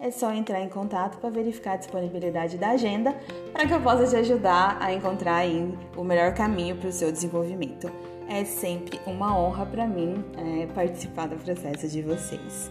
é só entrar em contato para verificar a disponibilidade da agenda para que eu possa te ajudar a encontrar o melhor caminho para o seu desenvolvimento. É sempre uma honra para mim é, participar do processo de vocês.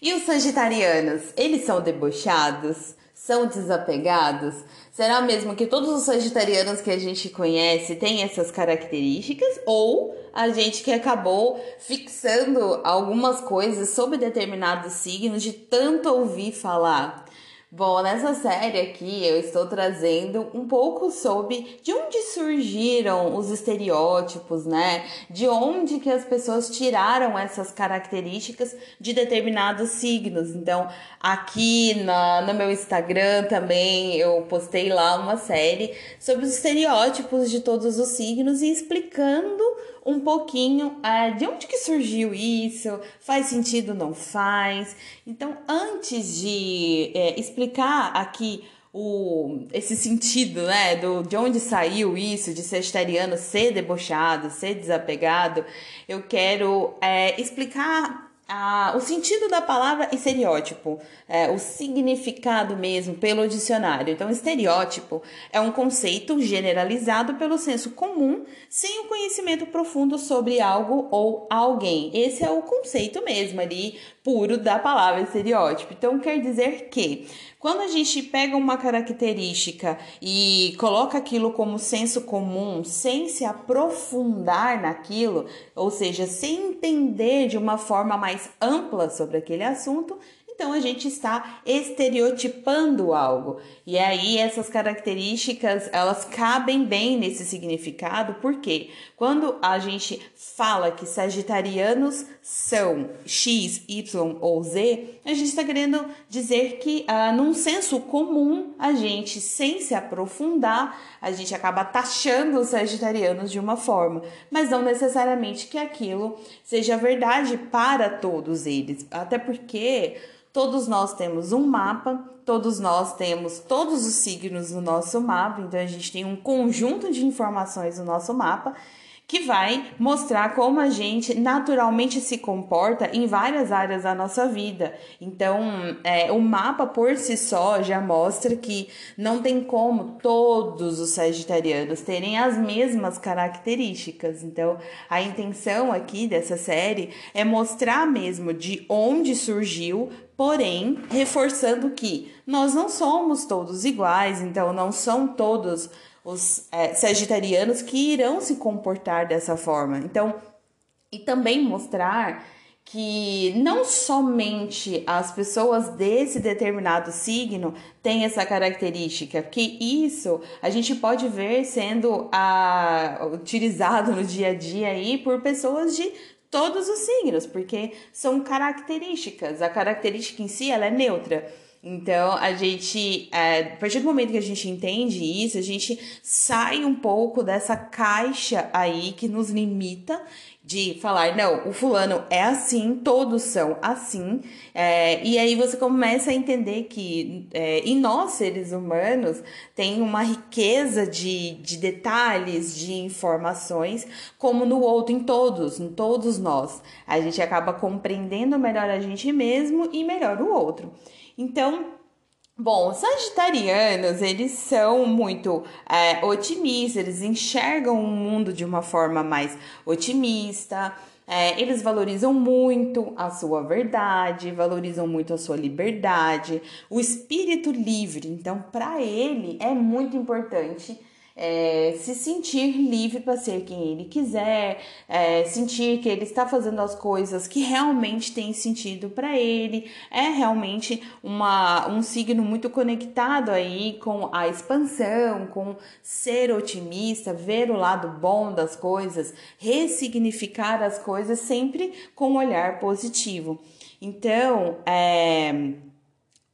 E os sagitarianos, eles são debochados? São desapegados? Será mesmo que todos os sagitarianos que a gente conhece têm essas características? Ou a gente que acabou fixando algumas coisas sobre determinados signos de tanto ouvir falar? Bom, nessa série aqui eu estou trazendo um pouco sobre de onde surgiram os estereótipos, né? De onde que as pessoas tiraram essas características de determinados signos. Então, aqui na, no meu Instagram também eu postei lá uma série sobre os estereótipos de todos os signos e explicando um pouquinho é, de onde que surgiu isso, faz sentido, não faz. Então, antes de é, explicar aqui o, esse sentido, né, do, de onde saiu isso, de sagitariano ser debochado, ser desapegado, eu quero é, explicar a, o sentido da palavra estereótipo, é, o significado mesmo pelo dicionário. Então, estereótipo é um conceito generalizado pelo senso comum, sem o conhecimento profundo sobre algo ou alguém. Esse é o conceito mesmo ali, puro da palavra estereótipo. Então, quer dizer que quando a gente pega uma característica e coloca aquilo como senso comum, sem se aprofundar naquilo, ou seja, sem entender de uma forma mais ampla sobre aquele assunto, então a gente está estereotipando algo. E aí essas características, elas cabem bem nesse significado, porque quando a gente fala que sagitarianos são X, Y ou Z, a gente está querendo dizer que ah, num senso comum, a gente, sem se aprofundar, a gente acaba taxando os sagitarianos de uma forma, mas não necessariamente que aquilo seja verdade para todos eles. Até porque Todos nós temos um mapa, todos nós temos todos os signos no nosso mapa, então a gente tem um conjunto de informações no nosso mapa que vai mostrar como a gente naturalmente se comporta em várias áreas da nossa vida. Então, é, o mapa por si só já mostra que não tem como todos os sagitarianos terem as mesmas características. Então, a intenção aqui dessa série é mostrar mesmo de onde surgiu porém reforçando que nós não somos todos iguais, então não são todos os é, sagitarianos que irão se comportar dessa forma. Então, e também mostrar que não somente as pessoas desse determinado signo têm essa característica, que isso a gente pode ver sendo a, utilizado no dia a dia aí por pessoas de todos os signos, porque são características. A característica em si ela é neutra. Então, a gente, é, a partir do momento que a gente entende isso, a gente sai um pouco dessa caixa aí que nos limita de falar, não, o fulano é assim, todos são assim, é, e aí você começa a entender que é, em nós, seres humanos, tem uma riqueza de, de detalhes, de informações, como no outro, em todos, em todos nós. A gente acaba compreendendo melhor a gente mesmo e melhor o outro. Então, Bom, os sagitarianos, eles são muito é, otimistas, eles enxergam o mundo de uma forma mais otimista, É, eles valorizam muito a sua verdade, valorizam muito a sua liberdade, o espírito livre. Então, para ele é muito importante é, se sentir livre para ser quem ele quiser, é, sentir que ele está fazendo as coisas que realmente têm sentido para ele, é realmente uma, um signo muito conectado aí com a expansão, com ser otimista, ver o lado bom das coisas, ressignificar as coisas sempre com um olhar positivo. Então, é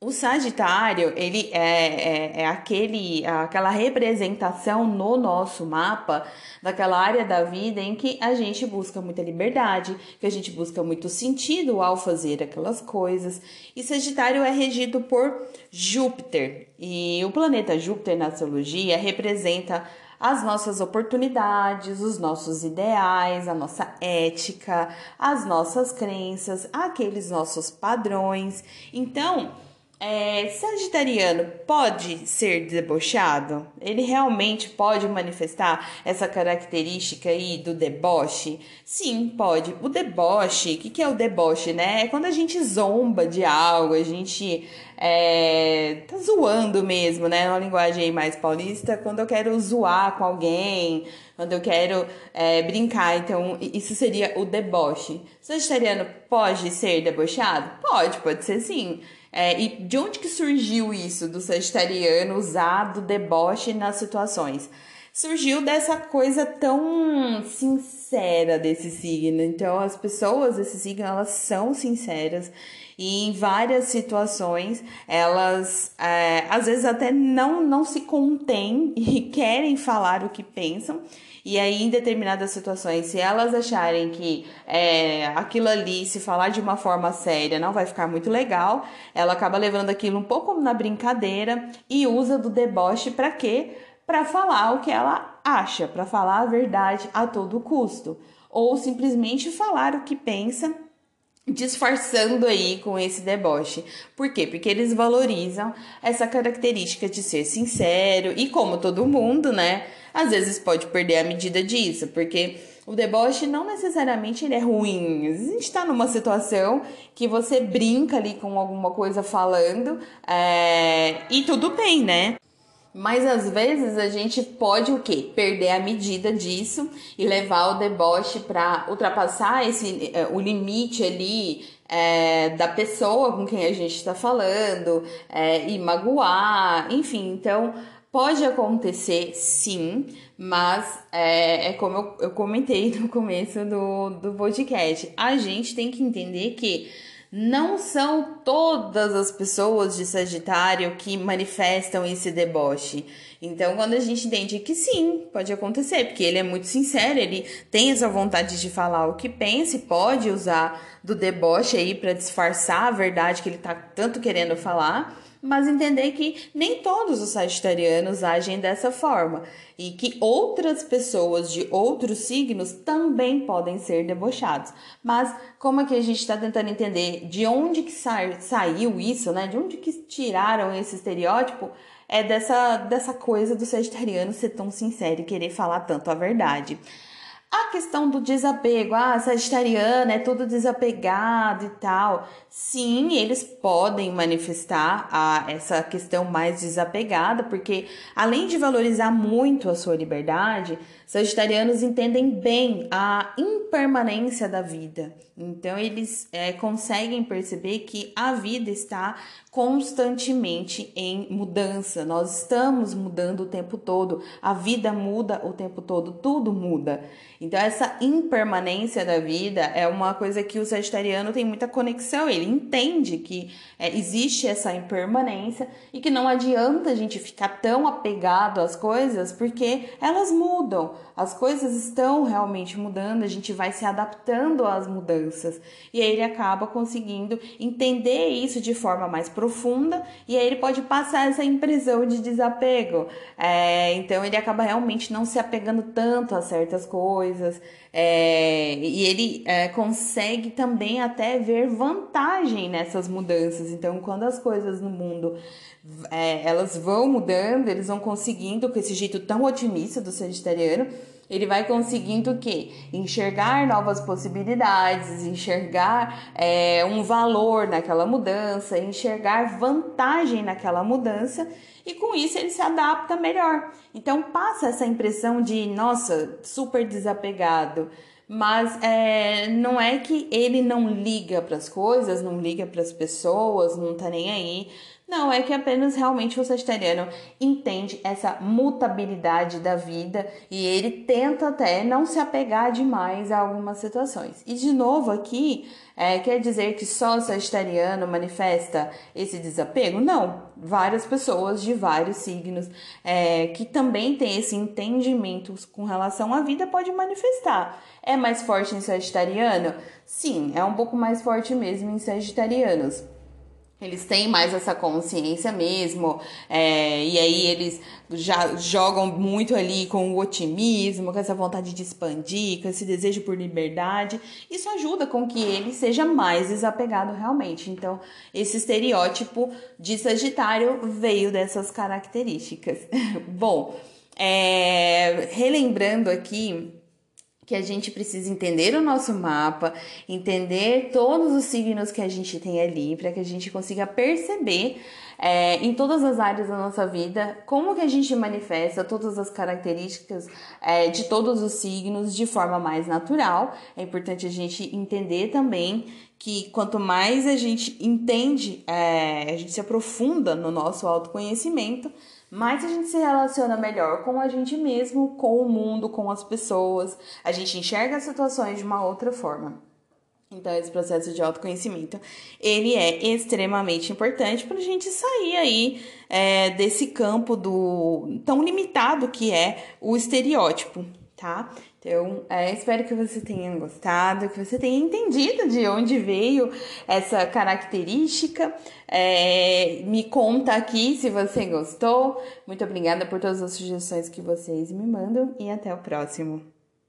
o Sagitário, ele é, é, é, aquele, aquela representação no nosso mapa daquela área da vida em que a gente busca muita liberdade, que a gente busca muito sentido ao fazer aquelas coisas. E Sagitário é regido por Júpiter. E o planeta Júpiter na astrologia representa as nossas oportunidades, os nossos ideais, a nossa ética, as nossas crenças, aqueles nossos padrões. Então, é, sagitariano pode ser debochado? Ele realmente pode manifestar essa característica aí do deboche? Sim, pode. O deboche, o que, que é o deboche, né? É quando a gente zomba de algo, a gente é, tá zoando mesmo, né? Uma linguagem mais paulista, quando eu quero zoar com alguém, quando eu quero é, brincar. Então, isso seria o deboche. Sagitariano pode ser debochado? Pode, pode ser sim. É, e de onde que surgiu isso do sagitariano usar do deboche nas situações? Surgiu dessa coisa tão sincera desse signo. Então, as pessoas desse signo, elas são sinceras e em várias situações elas é, às vezes até não, não se contêm e querem falar o que pensam e aí, em determinadas situações, se elas acharem que é, aquilo ali, se falar de uma forma séria, não vai ficar muito legal, ela acaba levando aquilo um pouco na brincadeira e usa do deboche para quê? Para falar o que ela acha, para falar a verdade a todo custo, ou simplesmente falar o que pensa disfarçando aí com esse deboche. Por quê? Porque eles valorizam essa característica de ser sincero e como todo mundo, né? Às vezes pode perder a medida disso, porque o deboche não necessariamente ele é ruim. A gente tá numa situação que você brinca ali com alguma coisa falando é... e tudo bem, né? Mas às vezes a gente pode o quê? Perder a medida disso e levar o deboche para ultrapassar esse, é, o limite ali é, da pessoa com quem a gente está falando é, e magoar, enfim. Então pode acontecer sim, mas é, é como eu, eu comentei no começo do, do podcast. A gente tem que entender que não são todas as pessoas de Sagitário que manifestam esse deboche. Então, quando a gente entende que sim, pode acontecer, porque ele é muito sincero, ele tem essa vontade de falar o que pensa e pode usar do deboche aí para disfarçar a verdade que ele tá tanto querendo falar mas entender que nem todos os sagitarianos agem dessa forma e que outras pessoas de outros signos também podem ser debochados. Mas como é que a gente está tentando entender de onde que sa saiu isso, né? De onde que tiraram esse estereótipo? É dessa, dessa coisa do sagitariano ser tão sincero e querer falar tanto a verdade. A questão do desapego, ah, sagitariana é tudo desapegado e tal. Sim, eles podem manifestar a, essa questão mais desapegada, porque além de valorizar muito a sua liberdade, sagitarianos entendem bem a impermanência da vida. Então, eles é, conseguem perceber que a vida está constantemente em mudança. Nós estamos mudando o tempo todo, a vida muda o tempo todo, tudo muda. Então, essa impermanência da vida é uma coisa que o sagitariano tem muita conexão, ele entende que é, existe essa impermanência e que não adianta a gente ficar tão apegado às coisas porque elas mudam, as coisas estão realmente mudando, a gente vai se adaptando às mudanças e aí ele acaba conseguindo entender isso de forma mais profunda profunda e aí ele pode passar essa impressão de desapego. É, então ele acaba realmente não se apegando tanto a certas coisas é, e ele é, consegue também até ver vantagem nessas mudanças. Então, quando as coisas no mundo é, elas vão mudando, eles vão conseguindo com esse jeito tão otimista do sagitariano ele vai conseguindo o quê? Enxergar novas possibilidades, enxergar é, um valor naquela mudança, enxergar vantagem naquela mudança e com isso ele se adapta melhor. Então passa essa impressão de, nossa, super desapegado. Mas é, não é que ele não liga para as coisas, não liga para as pessoas, não tá nem aí. Não, é que apenas realmente o sagitariano entende essa mutabilidade da vida e ele tenta até não se apegar demais a algumas situações. E de novo aqui, é, quer dizer que só o sagitariano manifesta esse desapego? Não. Várias pessoas de vários signos é, que também têm esse entendimento com relação à vida pode manifestar. É mais forte em sagitariano? Sim, é um pouco mais forte mesmo em sagitarianos eles têm mais essa consciência mesmo, é, e aí eles já jogam muito ali com o otimismo, com essa vontade de expandir, com esse desejo por liberdade. Isso ajuda com que ele seja mais desapegado realmente. Então, esse estereótipo de Sagitário veio dessas características. Bom, é, relembrando aqui que a gente precisa entender o nosso mapa, entender todos os signos que a gente tem ali, para que a gente consiga perceber é, em todas as áreas da nossa vida como que a gente manifesta todas as características é, de todos os signos de forma mais natural. É importante a gente entender também que quanto mais a gente entende, é, a gente se aprofunda no nosso autoconhecimento, mais a gente se relaciona melhor com a gente mesmo, com o mundo, com as pessoas. A gente enxerga as situações de uma outra forma. Então, esse processo de autoconhecimento, ele é extremamente importante para a gente sair aí é, desse campo do tão limitado que é o estereótipo, tá? Então, é, espero que você tenha gostado, que você tenha entendido de onde veio essa característica. É, me conta aqui se você gostou. Muito obrigada por todas as sugestões que vocês me mandam e até o próximo.